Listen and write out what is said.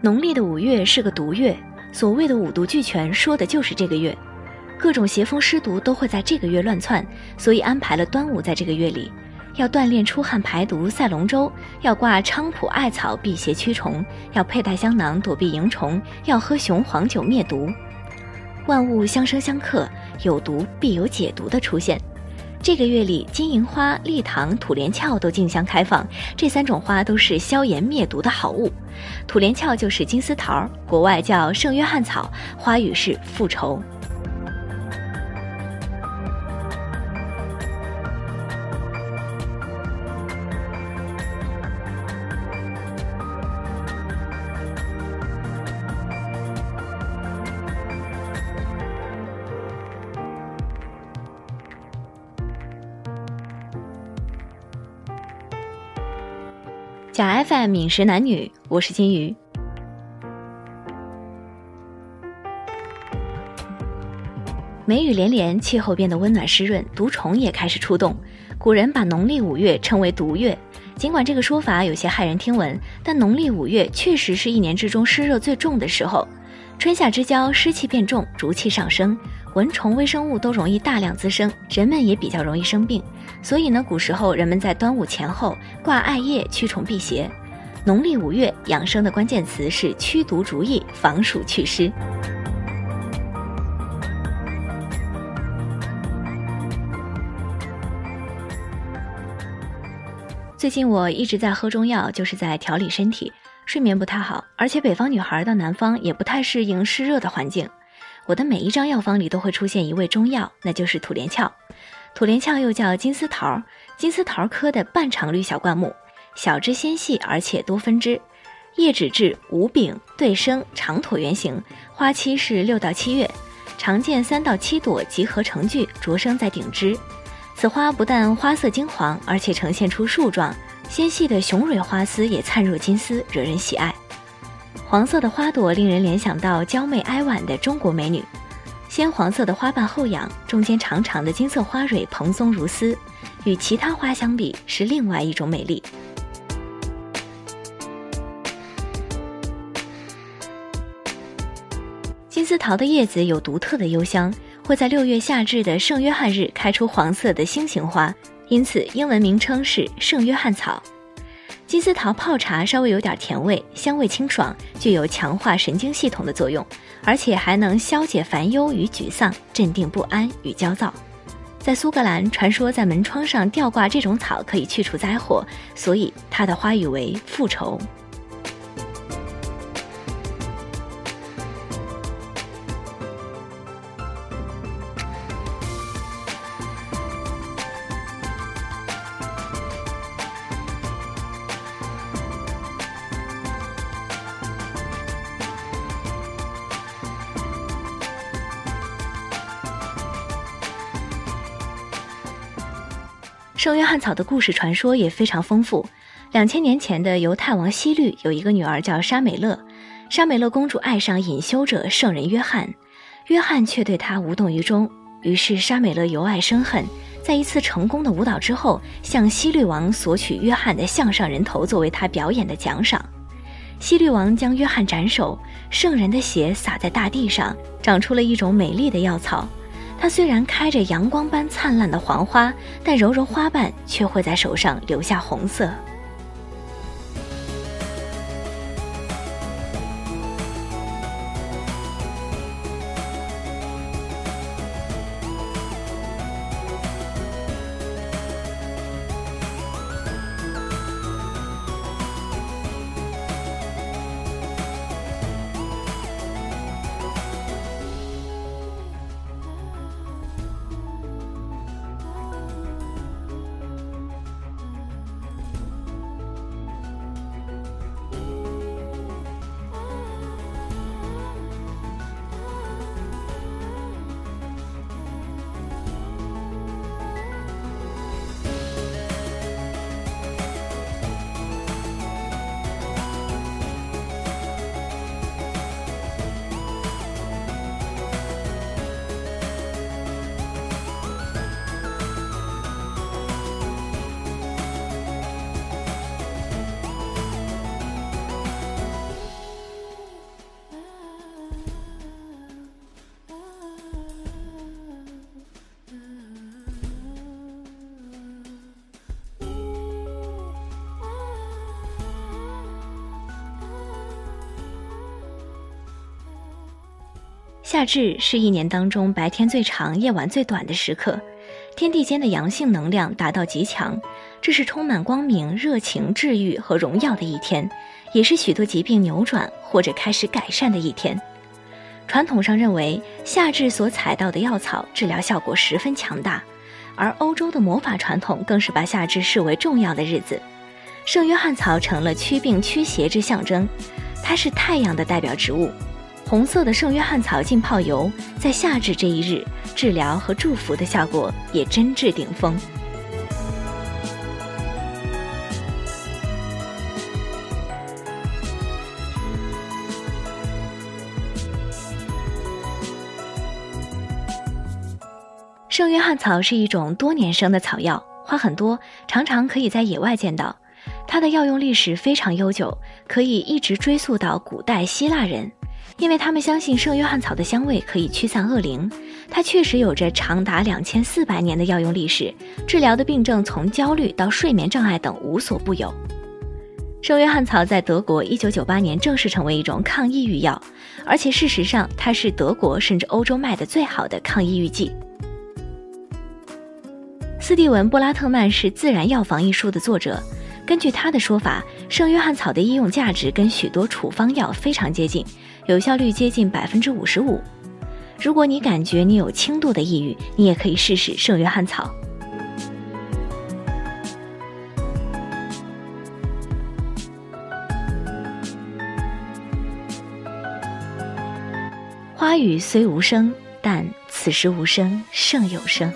农历的五月是个毒月，所谓的五毒俱全，说的就是这个月。各种邪风湿毒都会在这个月乱窜，所以安排了端午在这个月里，要锻炼出汗排毒赛龙舟，要挂菖蒲艾草辟邪驱虫，要佩戴香囊躲避蝇虫，要喝雄黄酒灭毒。万物相生相克，有毒必有解毒的出现。这个月里，金银花、立堂、土连翘都竞相开放，这三种花都是消炎灭毒的好物。土连翘就是金丝桃，国外叫圣约翰草，花语是复仇。假 FM 饮食男女，我是金鱼。梅雨连连，气候变得温暖湿润，毒虫也开始出动。古人把农历五月称为毒月，尽管这个说法有些骇人听闻，但农历五月确实是一年之中湿热最重的时候。春夏之交，湿气变重，浊气上升，蚊虫、微生物都容易大量滋生，人们也比较容易生病。所以呢，古时候人们在端午前后挂艾叶驱虫辟邪。农历五月养生的关键词是驱毒逐疫、防暑祛湿。最近我一直在喝中药，就是在调理身体。睡眠不太好，而且北方女孩到南方也不太适应湿热的环境。我的每一张药方里都会出现一味中药，那就是土连翘。土连翘又叫金丝桃，金丝桃科的半常绿小灌木，小枝纤细而且多分支，叶脂质，无柄，对生，长椭圆形，花期是六到七月，常见三到七朵集合成聚，着生在顶枝。此花不但花色金黄，而且呈现出树状。纤细的雄蕊花丝也灿若金丝，惹人喜爱。黄色的花朵令人联想到娇媚哀婉的中国美女。鲜黄色的花瓣后仰，中间长长的金色花蕊蓬松如丝，与其他花相比是另外一种美丽。金丝桃的叶子有独特的幽香，会在六月夏至的圣约翰日开出黄色的星形花。因此，英文名称是圣约翰草。金丝桃泡茶稍微有点甜味，香味清爽，具有强化神经系统的作用，而且还能消解烦忧与沮丧，镇定不安与焦躁。在苏格兰，传说在门窗上吊挂这种草可以去除灾祸，所以它的花语为复仇。圣约翰草的故事传说也非常丰富。两千年前的犹太王希律有一个女儿叫莎美勒，莎美勒公主爱上隐修者圣人约翰，约翰却对她无动于衷。于是莎美勒由爱生恨，在一次成功的舞蹈之后，向希律王索取约翰的项上人头作为他表演的奖赏。希律王将约翰斩首，圣人的血洒在大地上，长出了一种美丽的药草。它虽然开着阳光般灿烂的黄花，但柔柔花瓣却会在手上留下红色。夏至是一年当中白天最长、夜晚最短的时刻，天地间的阳性能量达到极强，这是充满光明、热情、治愈和荣耀的一天，也是许多疾病扭转或者开始改善的一天。传统上认为，夏至所采到的药草治疗效果十分强大，而欧洲的魔法传统更是把夏至视为重要的日子。圣约翰草成了驱病驱邪之象征，它是太阳的代表植物。红色的圣约翰草浸泡油，在夏至这一日，治疗和祝福的效果也真至顶峰。圣约翰草是一种多年生的草药，花很多，常常可以在野外见到。它的药用历史非常悠久，可以一直追溯到古代希腊人，因为他们相信圣约翰草的香味可以驱散恶灵。它确实有着长达两千四百年的药用历史，治疗的病症从焦虑到睡眠障碍等无所不有。圣约翰草在德国一九九八年正式成为一种抗抑郁药，而且事实上它是德国甚至欧洲卖的最好的抗抑郁剂。斯蒂文·布拉特曼是《自然药房》一书的作者。根据他的说法，圣约翰草的医用价值跟许多处方药非常接近，有效率接近百分之五十五。如果你感觉你有轻度的抑郁，你也可以试试圣约翰草。花语虽无声，但此时无声胜有声。